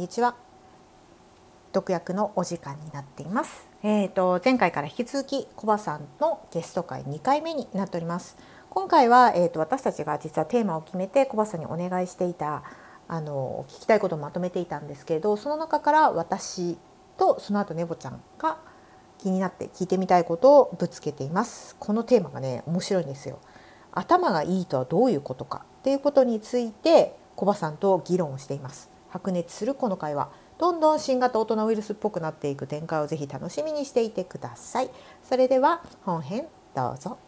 こんにちは。毒薬のお時間になっています。えっ、と前回から引き続きコバさんのゲスト会2回目になっております。今回はえっ、と私たちが実はテーマを決めてコバさんにお願いしていたあの聞きたいことをまとめていたんですけれど、その中から私とその後ネボちゃんが気になって聞いてみたいことをぶつけています。このテーマがね面白いんですよ。頭がいいとはどういうことかっていうことについてコバさんと議論をしています。白熱するこの会話。どんどん新型大人ウイルスっぽくなっていく展開をぜひ楽しみにしていてください。それでは本編どうぞ。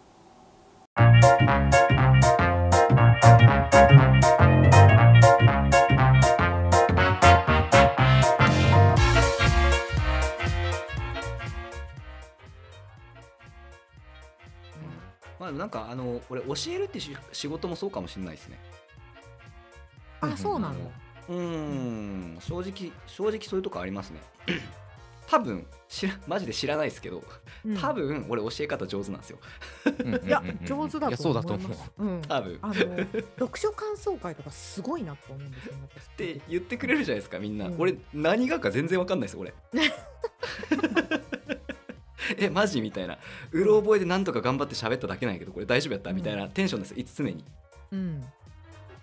まあなんかあの俺教えるってし仕事もそうかもしれないですね。あそうなの？うーん。正直正直そういうとこありますね。多分知らマジで知らないですけどうん。多分俺教え方上手なんですよ。いや上手だいやとそうだと思います。うん。多分。あの読書感想会とかすごいなと思うんですよって言ってくれるじゃないですかみんな、うん。俺何がか全然わかんないです俺。えマジみたいな。うろ覚えでなんとか頑張って喋っただけなんやけどこれ大丈夫やった？みたいなテンションですいつ常に。うん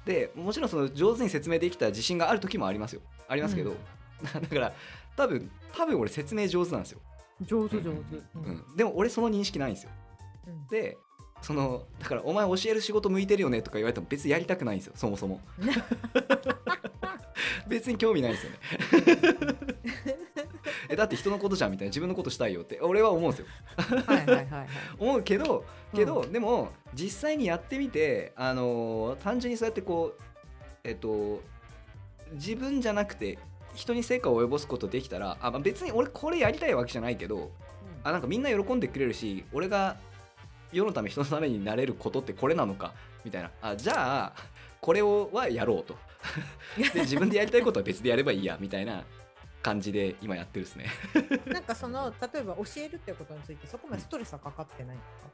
でもちろんその上手に説明できた自信がある時もありますよ。ありますけど、だから多分多分俺説明上手なんですよ、上手上手。うん。うん。でも俺その認識ないんですよ。うん。でそのだからお前教える仕事向いてるよねとか言われても別にやりたくないんですよそもそも。別に興味ないんですよね。えだって人のことじゃんみたいな自分のことしたいよって俺は思うんですよ。はいはいはいはい。思うけどけど、うでも実際にやってみてあのー単純にそうやってこうえっと自分じゃなくて人に成果を及ぼすことできたらあ、まあ、別に俺これやりたいわけじゃないけどあなんかみんな喜んでくれるし俺が世のため人のためになれることってこれなのかみたいな。あじゃあこれをはやろうと。で自分でやりたいことは別でやればいいやみたいな感じで今やってるですね。なんかその例えば教えるってことについてそこまでストレスはかかってないんですか？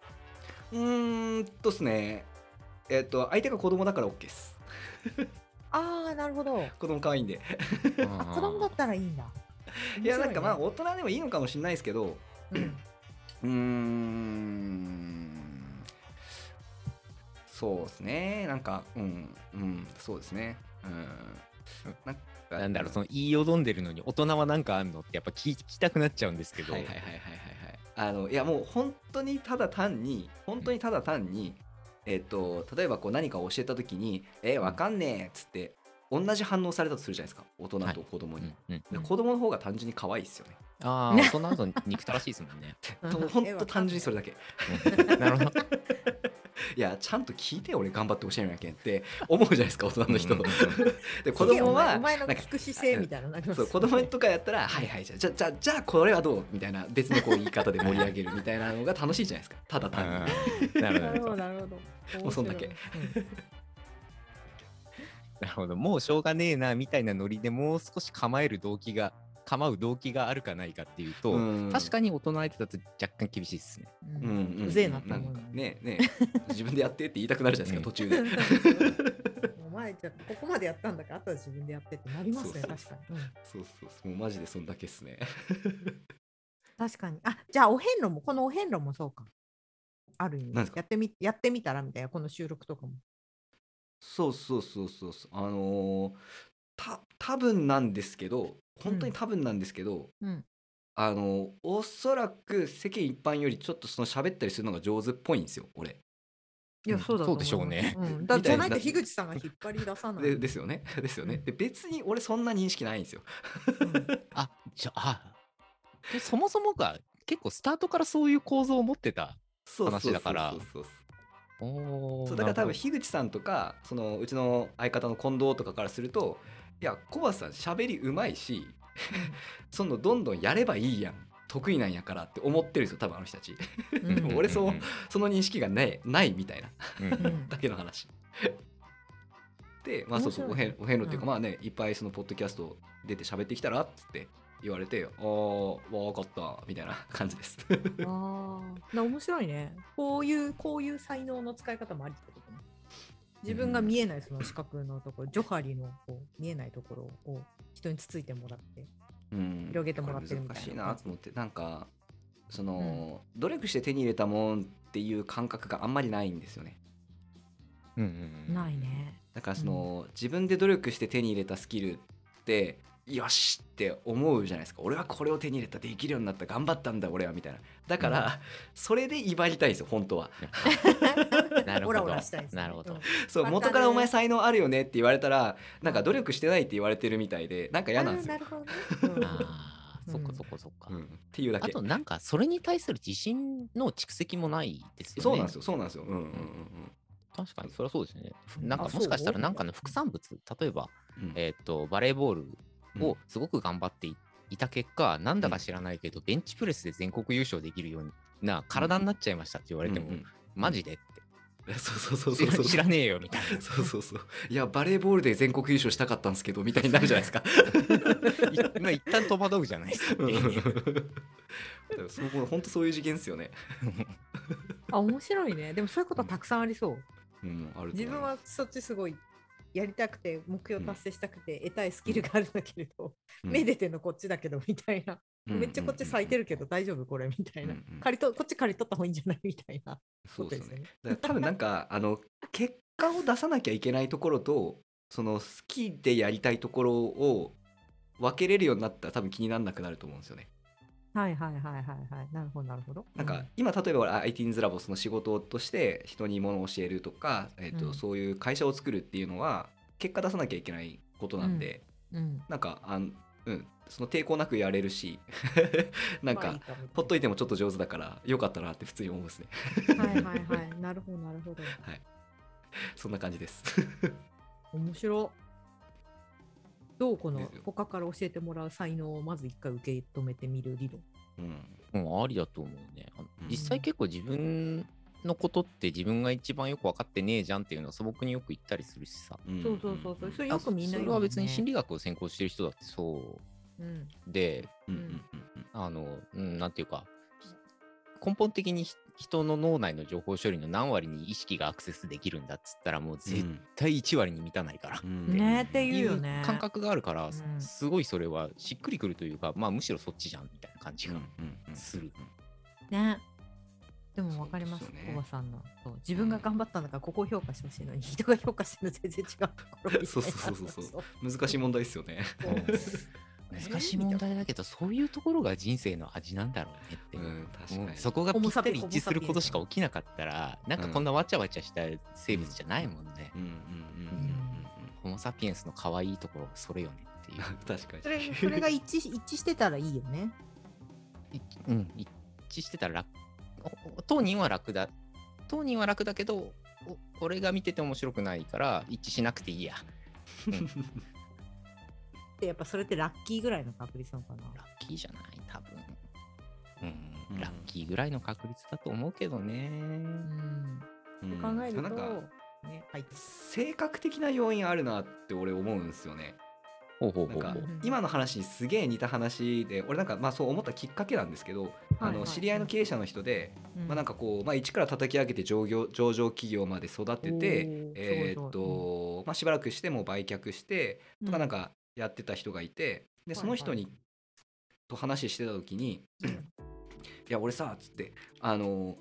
うーんとですね。えっと相手が子供だから OK です。ああなるほど。子供可愛いんで。あ子供だったらいいんだ。いやなんかまあ面大人でもいいのかもしれないですけど白いねうーん。そうですね。なんかうんうんそうですね。うん。なんかなんだろう、その言いよどんでるのに大人はなんかあんのってやっぱ聞きたくなっちゃうんですけど、はいはいはいはいはいはい。あのいやもう本当にただ単に本当にただ単にえっ、と例えばこう何かを教えた時に「えわかんねえ」っつって同じ反応されたとするじゃないですか。大人と子供に、うんうんで子供の方が単純に可愛いですよね、ああ、大人だと憎たらしいですもんね。うんと本当単純にそれだけうんなるほど。いやちゃんと聞いて俺頑張って教えなきゃって思うじゃないですか大人の人、うんうん で子供はお前の聞く姿勢みたいなのなりますそう子供とかやったら「はいはいじゃあじゃあじゃあじゃあこれはどう?」みたいな別のこう言い方で盛り上げるみたいなのが楽しいじゃないですかただ単に。うんなるほど。なるほどもうそんだけ面白いなるほど。もうしょうがねえなみたいなノリでもう少し構える動機が、構う動機があるかないかっていうと、うん。確かに大人相手だと若干厳しいですね。うんうんうんうぜえなってな思うん。かねね自分でやってって言いたくなるじゃないですか、途中で。お前じゃここまでやったん。だからあとは自分でやってってなりますねそうそう確かに、うん。そうそうそうもうマジでそん。だけっすね。確かにあじゃあお遍路もこのお遍路もそうかある意味何ですかやってみやってみたらみたいなこの収録とかもそうそうそうそうそうあのーた多分なん。ですけど本当に多分なんですけど、うん。あのーおそらく世間一般よりちょっとその喋ったりするのが上手っぽいんですよ俺。いや、うんそうだそうでしょうね。うん、だじゃないと樋口さんが引っ張り出さない。でですよね。ですよね。で別に俺そんな認識ないんですよ。あ、じゃあ、でそもそもが結構スタートからそういう構造を持ってた。そうそうそうそう話だからそう。おそうだから多分樋口さんとかそのうちの相方の近藤とかからするといや小橋さん喋りうまいし そのどんどんやればいいやん。得意なんやからって思ってるんですよ多分あの人たち。うん。でも俺そうその認識がないないみたいな。だけの話。でまあそうそうお遍お遍路っていうかうん。まあねいっぱいそのポッドキャスト出て喋ってきたらっつって言われてああ分かったみたいな感じです。ああ、な面白いね。こういう、こういう才能の使い方もありってことね。自分が見えないその視覚のところ、ジョハリのこう見えないところを人につついてもらってうん。広げてもらってるみたいな難しいなと思ってなんかその、努力して手に入れたもんっていう感覚があんまりないんですよね。うんうんうん。ないね。だからその、自分で努力して手に入れたスキルってよしって思うじゃないですか。俺はこれを手に入れたできるようになった頑張ったんだ俺はみたいな。だから、それで威張りたいんですよ本当はなるほど。オラオラしたいですね。なるほど。うん。そう元からお前才能あるよねって言われたらなんか努力してないって言われてるみたいでなんか嫌なんですよ。あああそっかそっかそっか、うん、っていうだけ。あとなんかそれに対する自信の蓄積もないですよね。そうなんですよそうなんですよ。うんうんうん確かにそれはそうですね。うんなんかあもしかしたらなんかの副産物、例えば、えっ、と、バレーボールをすごく頑張っていいた結果、なんだか知らないけど、ベンチプレスで全国優勝できるような体になっちゃいましたって言われても、うんうんマジでっえ そうそうそうてそうそう。知らねえよみたいな。そうそうそう。いやバレーボールで全国優勝したかったんですけどみたいになるじゃないですか。いまあ一旦戸惑うじゃないですか。うん。そう本当そういう次元ですよね。あ面白いね。でもそういうことたくさんありそう。うん。あると思います。自分はそっちすごいやりたくて目標達成したくて得たいスキルがあるんだけれど、うん。目出てんのこっちだけどみたいな、うんめっちゃこっち咲いてるけど大丈夫これみたいな、うんうん。借りとこっち借り取った方がいいんじゃないみたいな。そうですよねことだから多分なんか あの結果を出さなきゃいけないところとその好きでやりたいところを分けれるようになったら多分気にならなくなると思うんですよね。はいはいはいはいはいなるほどなるほど。なんか今例えば俺 IT's ラボその仕事として人に物を教えるとか、えっとうん。そういう会社を作るっていうのは結果出さなきゃいけないことなんで、うん。なんかあん、うん、その抵抗なくやれるし なんかほっといてもちょっと上手だからよかったなって普通に思うんですね。はいはいはい。なるほどなるほど。はい、そんな感じです。面白。どうこの他から教えてもらう才能をまず一回受け止めてみる理論。うん。うん、ありだと思うね。実際結構自分のことって自分が一番よく分かってねえじゃんっていうのは素朴によく言ったりするしさ。うん。そうそうそうそう。それあよくみんなね。れは別に心理学を専攻してる人だってそうんうで、あの、うん、なんていうか、根本的にひ人の脳内の情報処理の何割に意識がアクセスできるんだっつったらもう絶対1割に満たないから。うん。ねっていう感覚があるから、うんすごいそれはしっくりくるというか、まあむしろそっちじゃんみたいな感じが。する。ね。でも分かりますね。おばさんの。そう。自分が頑張ったんだからここを評価してほしいのに人が評価してるの全然違うところみたいな。そうそうそうそう。そう難しい問題ですよね。難しい問題だけど、そういうところが人生の味なんだろうねって。うん確かに。そこがぴったり一致することしか起きなかったら、なんかこんなわちゃわちゃした生物じゃないもんね。うんうんうんうんうんホモ・サピエンスの可愛いところがそれよねっていう。う ん確かに。それそれが一致一致してたらいいよねいうん、一致してたら当人は楽だ。当人は楽だけど、お俺が見てて面白くないから一致しなくていいや。でやっぱそれってラッキーぐらいの確率なのかな。ラッキーじゃない多分。うん、うん。ラッキーぐらいの確率だと思うけどね。うん。うん。考えるとなんかねはい。性格的な要因あるなって俺思うんですよね。ほうほうなんかほうほう。今の話にすげえ似た話で俺なんかまあそう思ったきっかけなんですけど、あはいはい。の知り合いの経営者の人で、うん。まあなんかこう、まあ、一から叩き上げて上業上場企業まで育ててえーっとまあしばらくしてもう売却してとかうん。なんかやってた人がいてではいその人にと話してた時に「いや俺さ」っつってあの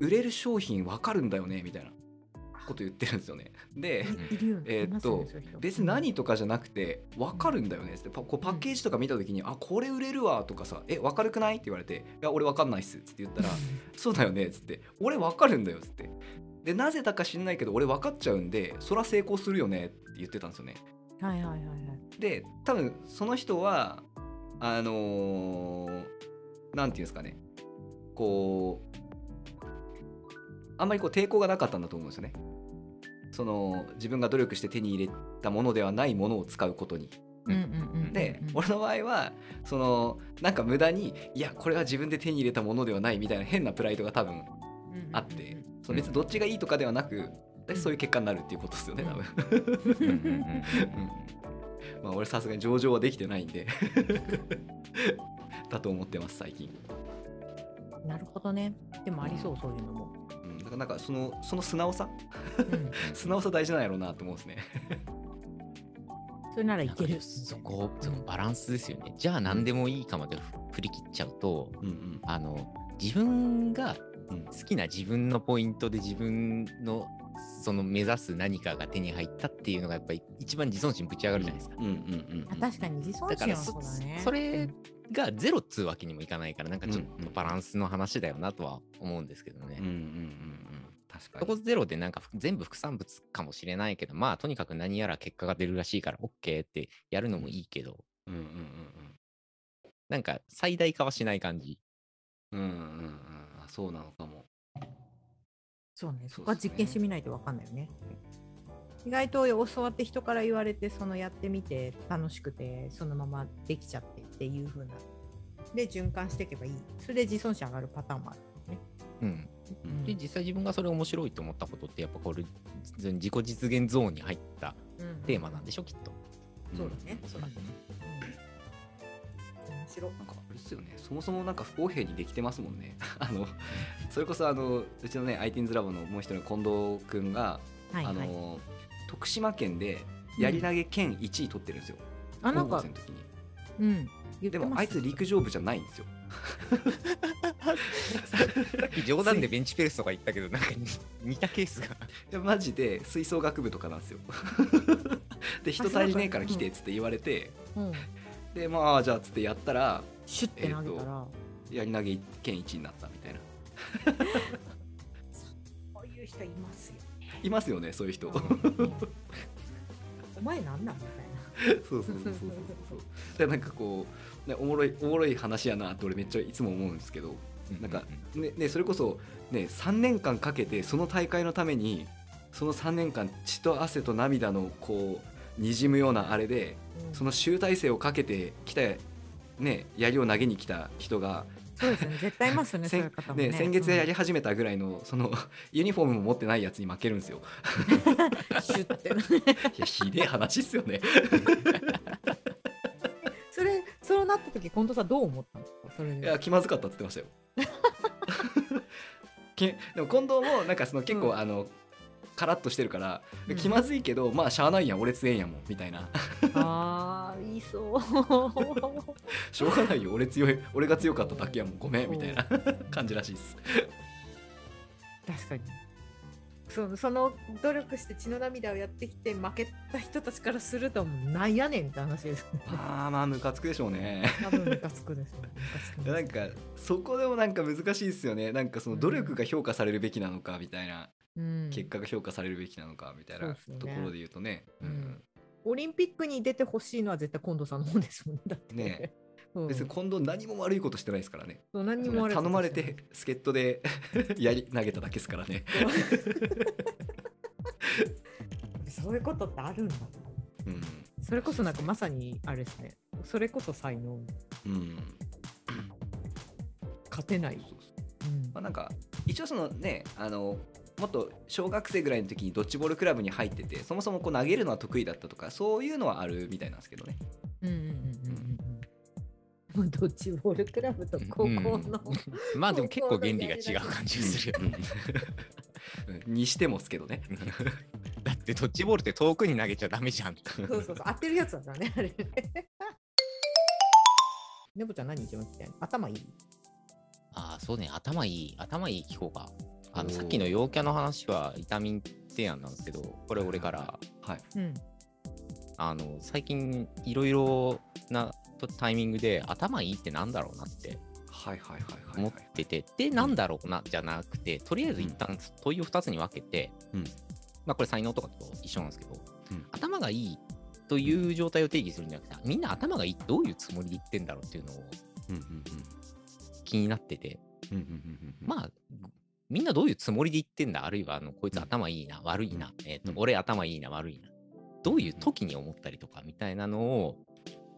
売れる商品わかるんだよねみたいなこと言ってるんですよね。でえーっと別に何とかじゃなくて分かるんだよねってパこうパッケージとか見た時に「あこれ売れるわ」とかさ「え分かるくない?」って言われて「いや俺分かんないっす」っつって言ったら「そうだよね」っつって「俺分かるんだよ」っつって。でなぜだか知んないけど俺分かっちゃうんでそら成功するよねって言ってたんですよね。はいはいはいはいで多分その人はあのーなんていうんですかねこうあんまりこう抵抗がなかったんだと思うんですよね。その自分が努力して手に入れたものではないものを使うことに。で、うん俺の場合はそのなんか無駄にいやこれは自分で手に入れたものではないみたいな変なプライドが多分あってその別にどっちがいいとかではなくでそういう結果になるっていうことですよね多分。うんうんうんうん まあ俺さすがに上場はできてないんで。だと思ってます最近、なるほどね。でもありそうそういうのも。うん、だからなんかそのその素直さ？うん。素直さ大事なんやろうなと思うんですね。それならいける。そこ、そのバランスですよね。じゃあ何でもいいかまで振り切っちゃうと、うんうん。あの、自分がうん。好きな自分のポイントで自分のその目指す何かが手に入ったっていうのがやっぱり一番自尊心ぶち上がるじゃないですか。うんうんうんあ確かに自尊心はだからそそうだねそれがゼロっつうわけにもいかないからなんかちょっとバランスの話だよなとは思うんですけどね。うんうんうんうん。確かそこにゼロでなんか全部副産物かもしれないけどまあとにかく何やら結果が出るらしいから OK ってやるのもいいけど。うんうんなんか最大化はしない感じ。うんうんうんあそうなのかも。そうねそこは実験してみないと分かんないよね。意外と教わって人から言われてそのやってみて楽しくてそのままできちゃってっていう風な。で循環していけばいい。それで自尊心上がるパターンもあるね、うん、うん。で実際自分がそれ面白いと思ったことってやっぱこれ自己実現ゾーンに入ったうんテーマなんでしょきっと。そうだね。おそらくね。うん面白。いなんかあれですよね。そもそもなんか不公平にできてますもんね。あのそれこそあのうちのね ITINS ラボのもう一人の近藤君が、はいはい。あの徳島県でやり投げ県1位取ってるんですよ、高校あなんか生の時に。うん。でもあいつ陸上部じゃないんですよ。さっき冗談でベンチプレスとか言ったけどなんか似似たケースが。いやマジで吹奏楽部とかなんですよ。で人足りねえから来てっつって言われてうんでまあじゃあっつってやったらシュッて投げたら、やり投げ県1位になったみたいな。こういう人いますよいますよねそういう人。お前なんなんみたいな。そうそうそうそうそう。でなんかこう、ね、おもろいおもろい話やなって俺めっちゃいつも思うんですけどなんかねね、それこそ、ね、3年間かけてその大会のためにその3年間血と汗と涙のこうにじむようなあれでうんその集大成をかけてきた、ね、槍を投げに来た人が、そうですね。絶対いますよね そうい先う方もね。ね先月やり始めたぐらいのその ユニフォームも持ってないやつに負けるんですよ。うんシュッて いやひでえ話っすよね。それそうなった時近藤さんどう思ったんですかそれでいや気まずかったって言ってましたよ。きでも近藤もなんかその結構、うん。あのカラッとしてるから、うん。気まずいけどまあしゃあないやん俺強えんやもんみたいな。あー言いそう。しょうがないよ俺強い俺が強かっただけやもんごめんみたいな 感じらしいです。確かに。そその努力して血の涙をやってきて負けた人たちからするともうなんやねんって話ですね。まあまあムカつくでしょうね。多分ムカつくですよね。ムカなんかそこでもなんか難しいですよね。なんかその努力が評価されるべきなのかみたいな、うん結果が評価されるべきなのかみたいなところで言うとね。うん。オリンピックに出てほしいのは絶対近藤さんの方ですもんねだって。ね。うん。別に今度何も悪いことしてないですからね。そう何にも頼まれして助っ人で やり投げただけですからね。そういうことってあるんだうん。それこそなんかまさにあれですね。それこそ才能。うん。勝てない、そうそう。うん。まあ、なんか一応そのねあのもっと小学生ぐらいの時にドッジボールクラブに入っててそもそもこう投げるのは得意だったとかそういうのはあるみたいなんですけどね。うんうんうんうん。ドッジボールクラブと高校の、うん。まあでも結構原理が違う感じがするよにしてもっすけどね。だってドッジボールって遠くに投げちゃダメじゃん。そうそうそう。当てるやつだからねあれ。ねねぼちゃん何一番聞きたいの？頭いい？ああ、そうね、頭いい、頭いい聞こうか。あのさっきの陽キャの話はビタミン提案なんですけど、これ俺から、はい。うん。あの最近いろいろなタイミングで頭いいってなんだろうなってはいはいはいはい、思っはい。てて、で、なんだろうなじゃなくて、とりあえず一旦問いを2つに分けて、うん。まあこれ才能とかと一緒なんですけど、うん。頭がいいという状態を定義するんじゃなくて、みんな頭がいいってどういうつもりで言ってんだろうっていうのをうんうんうん。気になってて、うんうんうんうんうん。まあ、みんなどういうつもりで言ってんだ？あるいは、あの、こいつ頭いいな、悪いな、えっ、と、うん俺頭いいな、悪いな。どういう時に思ったりとかみたいなのを、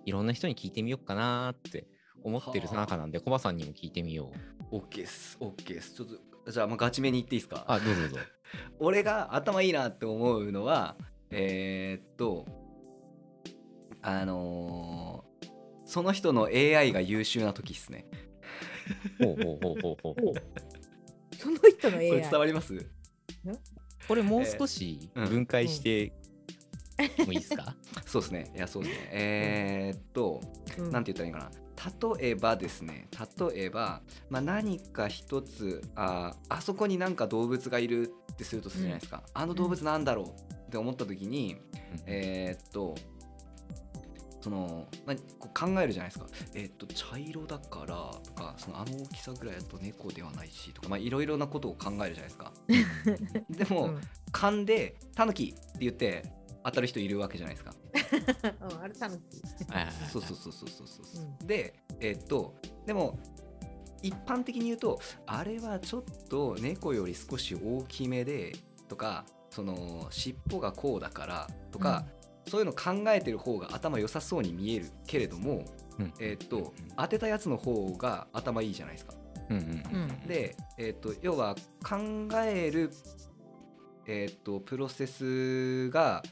いろんな人に聞いてみようかなって思ってるはあ中なんで、コバさんにも聞いてみよう。オッケーっすオッケーっすちょっとじゃあもうガチめに言っていいですか？あ、どうぞどうぞ。俺が頭いいなって思うのはえーっとあのーその人の AI が優秀な時っすねほうほうほうほうほう。おその人の AI これ伝わります？これもう少しうん。分解してもいいですか、そうですね。いやそうですね。えーっとうん。なんて言ったらいいかな。例えばですね。例えば、まあ、何か一つああそこになんか動物がいるってするとするじゃないですか、あの動物なんだろうって思った時に、えーっとその、まあ、こう考えるじゃないですか。えーっと茶色だからとかそのあの大きさぐらいだと猫ではないしとかまあいろいろなことを考えるじゃないですか。でも、うん。噛んで「タヌキ!」って言って当たる人いるわけじゃないですか。うんあれタヌキ。そうそうそうそうそうそう、でえっとでも一般的に言うとあれはちょっと猫より少し大きめでとかその尻尾がこうだからとか、そういうの考えてる方が頭良さそうに見えるけれども、うん。えっと当てたやつの方が頭いいじゃないですか。うんうんで、えっと要は考える、えっとプロセスが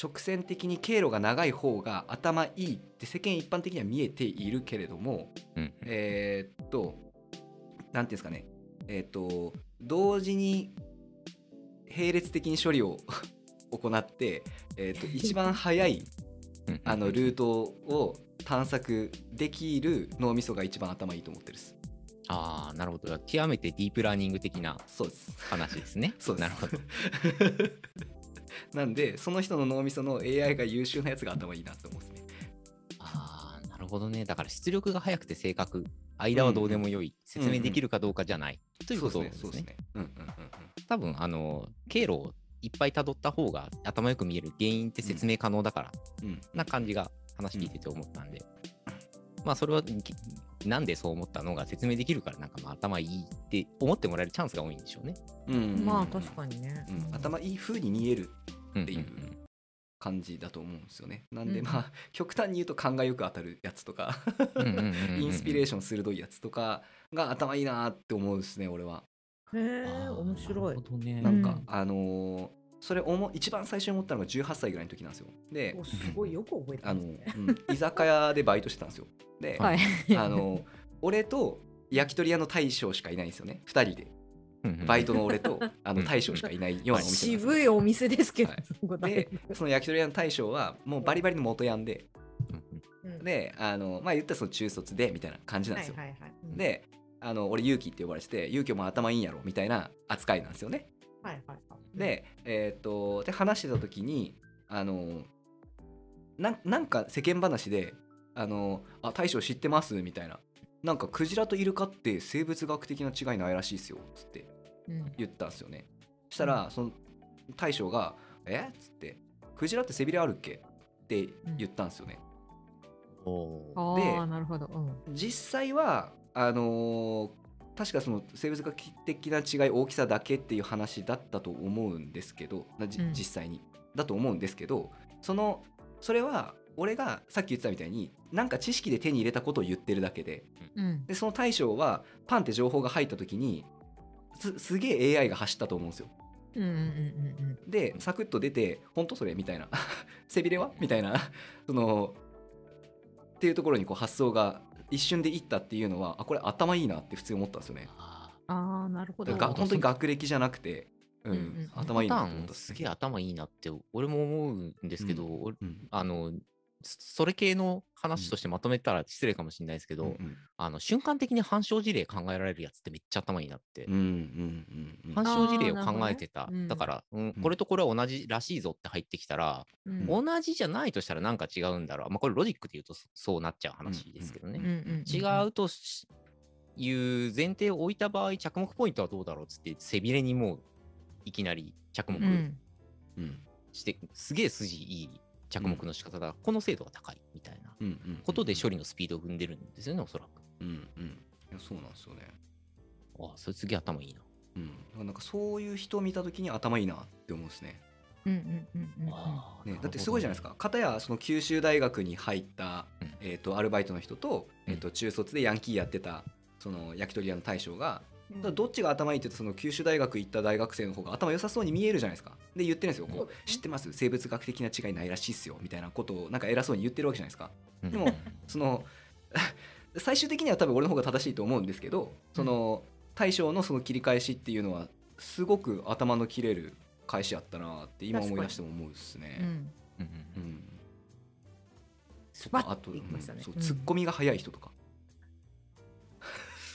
直線的に経路が長い方が頭いいって世間一般的には見えているけれどもうん。えーっとなんていうんですかね。えーっと同時に並列的に処理を行って、えーっと 一番早いうんあのルートを探索できる脳みそが一番頭いいと思ってるです。ああ、なるほど。極めてディープラーニング的なそうです。話ですね。そうです。なるほど。なんでその人の脳みその AI が優秀なやつが頭いいなって思うんですね。ああ、なるほどね。だから出力が速くて正確、間はどうでもよい、説明できるかどうかじゃない、ということですね。そうですね。うんうんうんうん。多分、あの、経路をいっぱい辿った方が頭よく見える原因って説明可能だから、うんな感じが話聞いてて思ったんで、まあそれはきなんでそう思ったのが説明できるからなんかまあ頭いいって思ってもらえるチャンスが多いんでしょうね。うんまあ確かにね。うん、頭いい風に見えるうんっていううん感じだと思うんですよね。なんでうんまあ極端に言うと勘がよく当たるやつとかインスピレーション鋭いやつとかが頭いいなって思うんですね俺は。へえ面白いなる。ほどね。なんか、うんあのーそれ思一番最初に思ったのが18歳ぐらいの時なんですよ。でおすごいよく覚えてあの、ますね。うん居酒屋でバイトしてたんですよ。で、はい。あの俺と焼き鳥屋の大将しかいないんですよね2人でバイトの俺とあのうん大将しかいないようなお店渋いお店ですけどはい、でその焼き鳥屋の大将はもうバリバリの元ヤンでであのまあ言ったらその中卒でみたいな感じなんですよ、はいはいはい。うん、であの俺勇気って呼ばれてて勇気も頭いいんやろみたいな扱いなんですよねはいはいはい。でえっ、とで話してた時にあのなんなんか世間話であのあ大将知ってますみたいななんかクジラとイルカって生物学的な違いないらしいですよつってうん、言ったんですよねしたら、その大将が「え？っ?」つって「クジラって背びれあるっけ?」って言ったんですよね、おーあであなるほど。うん。実際はあのー確かその生物学的な違い大きさだけっていう話だったと思うんですけどうん実際にだと思うんですけどそのそれは俺がさっき言ってたみたいになんか知識で手に入れたことを言ってるだけでうん。でその大将はパンって情報が入った時にすすげえ AI が走ったと思うんですよ。うんうんうんうんでサクッと出て「本当それ?」みたいな「背びれは?」みたいなそのっていうところにこう発想が一瞬でいったっていうのはあこれ頭いいなって普通に思ったんですよね。あうん。ああなるほど。本当に学歴じゃなくて、うんうんうん頭いいなすげえ頭いいなって俺も思うんですけど、うん俺うんあのそそれ系の話としてまとめたら失礼かもしれないですけど、うんあの瞬間的に反証事例考えられるやつってめっちゃ頭いいなって、うんうんうんうん。反証事例を考えてた、うん。だから、うんうん。これとこれは同じらしいぞって入ってきたら、うん。同じじゃないとしたらなんか違うんだろう、まあ、これロジックで言うとそそうなっちゃう話ですけどね、うんうんうん違うとしいう前提を置いた場合着目ポイントはどうだろうっつって背びれにもういきなり着目うん。うん。して、すげえ筋いい着目の仕方だ、この精度が高いみたいなうんうんことで処理のスピードを踏んでるんですよね、おそらく。うんうんいやそうなんですよね。ああ、それすげえ頭いいな。うん、だからなんかそういう人を見た時に頭いいなって思うんですね。うんうんうんうんね、だってすごいじゃないですか。片やその九州大学に入った、うんえー、とアルバイトの人と,、うんえー、と中卒でヤンキーやってたその焼き鳥屋の大将が、うんどっちが頭いいって言うとその九州大学行った大学生の方が頭良さそうに見えるじゃないですか。で言ってるんですよ。こう知ってます？生物学的な違いないらしいっすよ。みたいなことをなんか偉そうに言ってるわけじゃないですか。うん。でもその 最終的には多分俺の方が正しいと思うんですけどその大将のその切り返しっていうのはすごく頭の切れる返しやったなって今思い出しても思うですね。うん。うんうんうん。スパッあと、ていきましたね。うんそううん。ツッコミが早い人とか、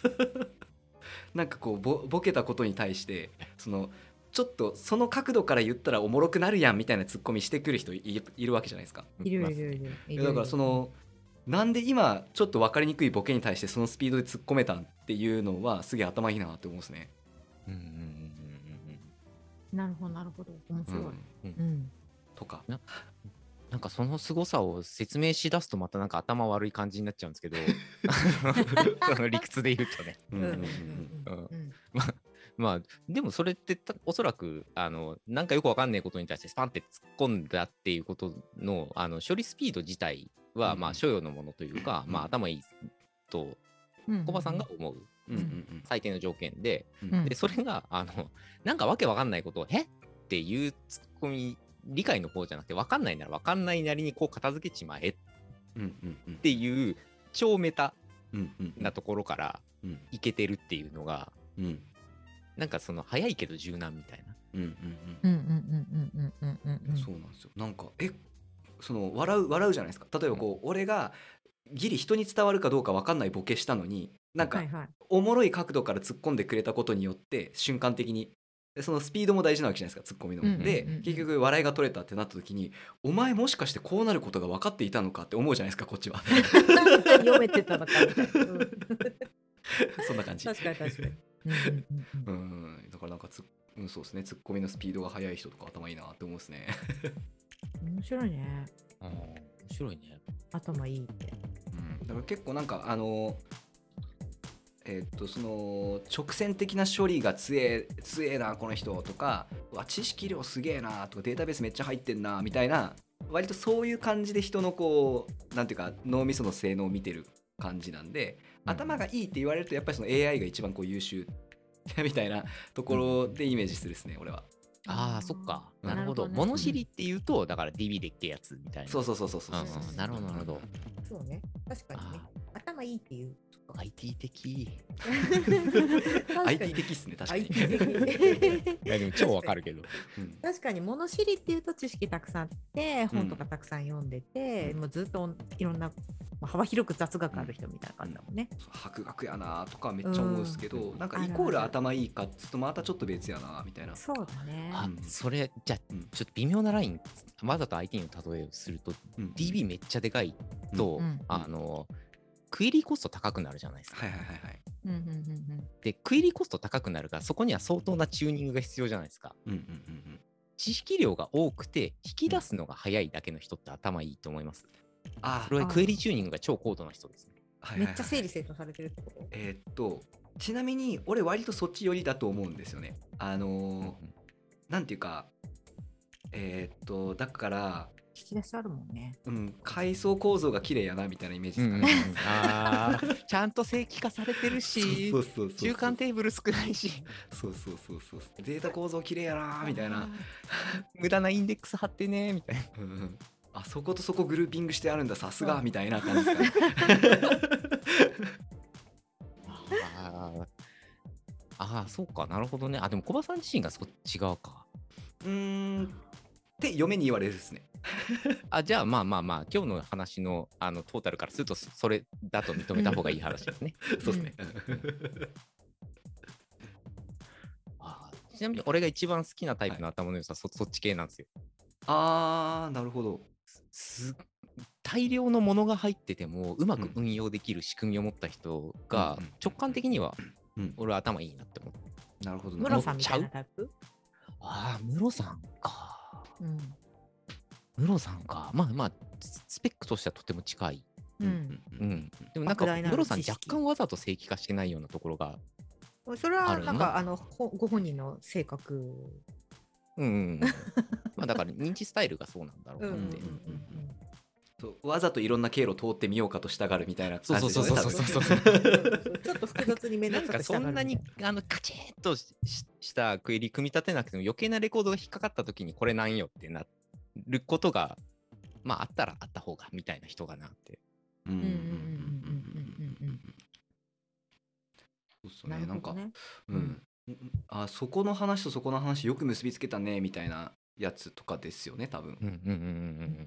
なんかこうボボケたことに対してそのちょっとその角度から言ったらおもろくなるやんみたいなツッコミしてくる人いいるわけじゃないですか。いるいるいる。だからそのなんで今ちょっと分かりにくいボケに対してそのスピードで突っ込めたんっていうのはすげえ頭いいなって思うんですね。うんうんうんうん。なるほどなるほど。面う白い、ん、うんとか。なんかその凄さを説明しだすとまたなんか頭悪い感じになっちゃうんですけど。その理屈で言うとね。うまあでもそれってたおそらくあのなんかよくわかんないことに対してスパンって突っ込んだっていうことのあの処理スピード自体はうんまあ所要のものというか、うんまあ頭いいとうんコバさんが思ううんうん最低の条件で、うん。うんでそれがあのなんかわけわかんないことを「えっ?」ていうツッコミ理解の方じゃなくてわかんないならわかんないなりにこう片付けちまえっていう超メタなところからうん。いけてるっていうのがうんなんかその早いけど柔軟みたいな。うんうんうん。そうなんですよ。なんかえその笑う笑うじゃないですか。例えばこう、うん、俺がギリ人に伝わるかどうか分かんないボケしたのになんか、おもろい角度から突っ込んでくれたことによって瞬間的にそのスピードも大事なわけじゃないですかツッコミの。で結局笑いが取れたってなった時にお前もしかしてこうなることが分かっていたのかって思うじゃないですかこっちは。読めてたのかみたいな。そんな感じ。確かに確かに。うんうんうんううん。んだからなんかつ、うん、そうですね。ツッコミのスピードが速い人とか頭いいなって思うんですね。面白いね。あー面白いね。頭いいって。うん、だから結構なんかあのえーっとその直線的な処理が強え強えなこの人とかうわ知識量すげえなとかデータベースめっちゃ入ってんなみたいな割とそういう感じで人のこうなんていうか脳みその性能を見てる感じなんで頭がいいって言われるとやっぱりその AI が一番こう優秀みたいなところでイメージするですね俺は。ああ、そっか。うんなるほど。なるほどね物知りっていうと、だから DB でっけえやつみたいな。そうそうそうそうそううんそううんなるほど、なるほど。そうね確かにね頭いいっていう。IT 的。い IT 的っすね確かに。的。や、でも超わかるけど。うん。確かに物知りっていうと知識たくさんあって本とかたくさん読んでて、うん。もうずっといろんな、まあ、幅広く雑学ある人みたいな感じだもんね。博学やなとかめっちゃ思うんですけど、うん。なんかイコール頭いいかっつうとまたちょっと別やなみたいな。そうだね。あうん、それ、じゃちょっと微妙なライン、わざと IT の例えをすると、うん。DB めっちゃでかいと、うん。あの、クエリコスト高くなるじゃないですか。はいはいはいはい。うんうんうんで、クエリコスト高くなるから、そこには相当なチューニングが必要じゃないですか。うんうんうん知識量が多くて、引き出すのが早いだけの人って頭いいと思います。あそれはクエリチューニングが超高度な人ですね。うんめっちゃ整理整頓されてるってこと？えーっとちなみに俺割とそっち寄りだと思うんですよね。あのーなんていうかえーっとだから、引き出しあるもんね。うん、階層構造が綺麗やなみたいなイメージうんですかね。うんうんあー。ちゃんと正規化されてるしそうそうそうそう中間テーブル少ないし。そうそうそうそうデータ構造綺麗やなみたいな。無駄なインデックス貼ってねみたいな。うんうん。あそことそこグルーピングしてあるんださすがみたいな感じですかね。あー。あーそうか。なるほどね。あでも小葉さん自身がそっち側か。うーん。って嫁に言われるですね。あじゃあまあまあまあ今日の話のあのトータルからするとそそれだと認めた方がいい話ですね そうですね。ちなみに俺が一番好きなタイプの頭の良さ、そそっち系なんですよあーなるほど。す大量のものが入っててもうまく運用できる仕組みを持った人が直感的にはうん、俺は頭いいなって思う。なるほど。ムロさんみたいなタイプ？ああ、ムロさんか。うん。ムロさんか。まあまあ、ススペックとしてはとても近い。う。うんんうん。でもなんか、ムロさん若干わざと正規化してないようなところが。それはななんかあのほご本人の性格。うん、うん。まあだから認知スタイルがそうなんだろうなって。うんそうわざといろんな経路通ってみようかとしたがるみたいな感じでね。そうそうそうそう多分うんちょっと複雑に面なんかそんなにあのカチッとしたクエリ組み立てなくても余計なレコードが引っかかった時にこれなんよってなることが、まあ、あったらあった方がみたいな人がなって。うんそうっすね、ね、なんか、うん、うん、あそこの話とそこの話よく結びつけたねみたいなやつとかですよね多分。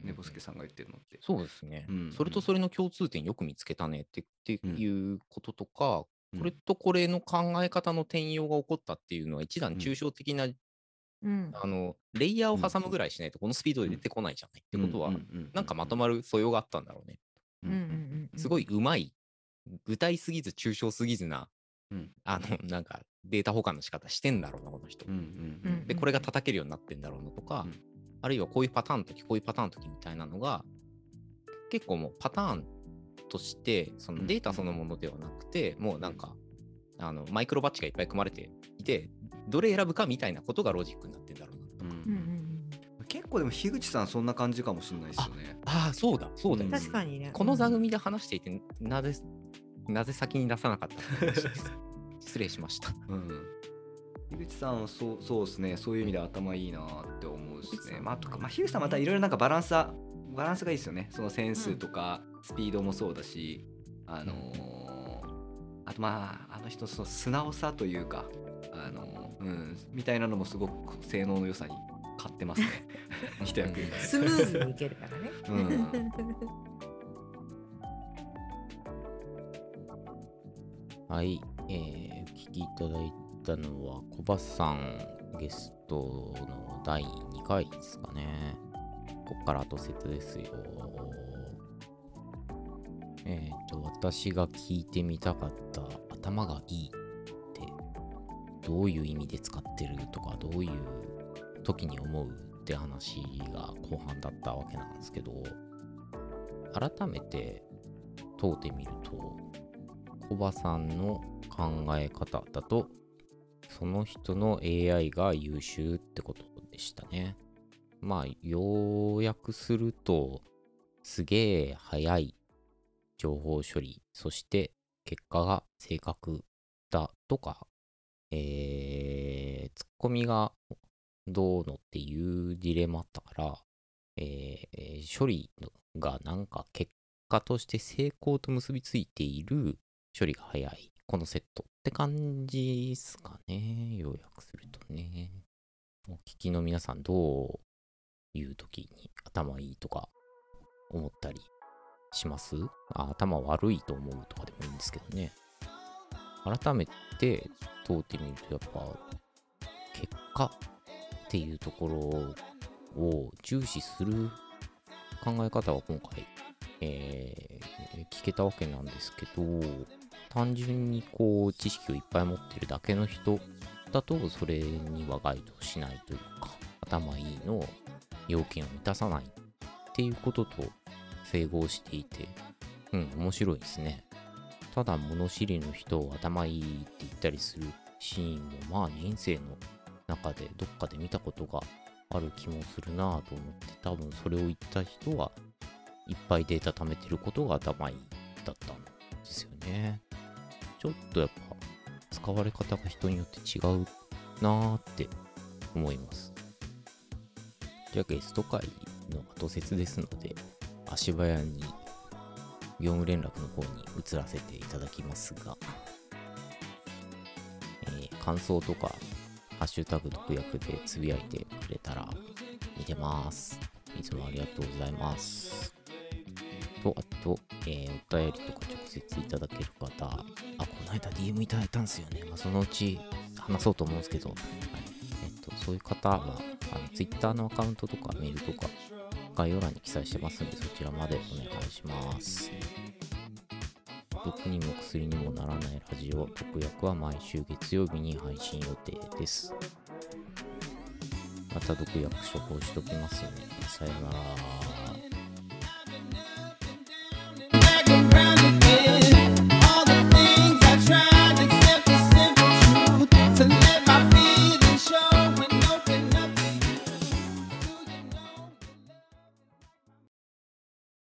ねぼすけさんが言ってるのって。そうですね、うん。うん、それとそれの共通点よく見つけたねってっていうこととか、うん、これとこれの考え方の転用が起こったっていうのは一段抽象的なうん。あのレイヤーを挟むぐらいしないとこのスピードで出てこないじゃない、ってことは、なんかまとまる素養があったんだろうね。うんうんうん。うんすごいうまい、具体すぎず抽象すぎずな、うん。あの、なんかデータ保管の仕方してんだろうな、この人。うんうんうんで、これが叩けるようになってんだろうなとか、うん。あるいはこういうパターンの時、こういうパターンの時みたいなのが、結構もうパターンとして、そのデータそのものではなくて、もうなんか、あのマイクロバッチがいっぱい組まれていて、どれ選ぶかみたいなことがロジックになってんだろうなとか。うんうんうん結構でも樋口さんそんな感じかもしれないですよね。ああ、そうだ、そうだよ、うん確かにねこの座組で話していて、なぜ、なぜ先に出さなかったのか話です 失礼しました。うん樋口さんはそうそうですねそういう意味で頭いいなって思うですね。まあとかまあ樋口さんまたいろいろなんかバランスはバランスがいいですよね。そのセンスとかスピードもそうだし、あのーあとまああの人その素直さというかあのーうんみたいなのもすごく性能の良さに勝ってますね。一役に。スムーズにいけるからね。はい、えー、お聞きいただいたのは、コバさんゲストの第2回ですかね。ここから後説ですよ。えっ、と、私が聞いてみたかった頭がいいどういう意味で使ってるとか、どういう時に思うって話が後半だったわけなんですけど、改めて問うてみると、コバさんの考え方だと、その人の AI が優秀ってことでしたね。まあ、要約すると、すげえ早い情報処理、そして結果が正確だとか、えー、ツッコミがどうのっていうディレマあったから、えー処理がなんか結果として成功と結びついている処理が早い。このセットって感じですかね。要約するとね。お聞きの皆さん、どういう時に頭いいとか思ったりします？あ頭悪いと思うとかでもいいんですけどね。改めて問うてみると、やっぱ結果っていうところを重視する考え方は今回、えー聞けたわけなんですけど、単純にこう知識をいっぱい持ってるだけの人だとそれには該当しないというか頭いいの要件を満たさないっていうことと整合していてうん面白いですね。ただ物知りの人を頭いいって言ったりするシーンもまあ人生の中でどっかで見たことがある気もするなぁと思って多分それを言った人はいっぱいデータ貯めてることが頭いいだったんですよねちょっとやっぱ使われ方が人によって違うなーって思います。じゃあゲスト会の後説ですので、足早に業務連絡の方に移らせていただきますが、えー感想とか、ハッシュタグ特約でつぶやいてくれたら見てます。いつもありがとうございます。と、あと、えーお便りとか直接いただける方、あ、この間 DM いただいたんですよね。まあ、そのうち話そうと思うんですけど、はいえっと、そういう方は、あの Twitter のアカウントとかメールとか概要欄に記載してますんで、そちらまでお願いします。毒にも薬にもならないラジオ、特約は毎週月曜日に配信予定です。また毒薬処方しときますね。さよなら。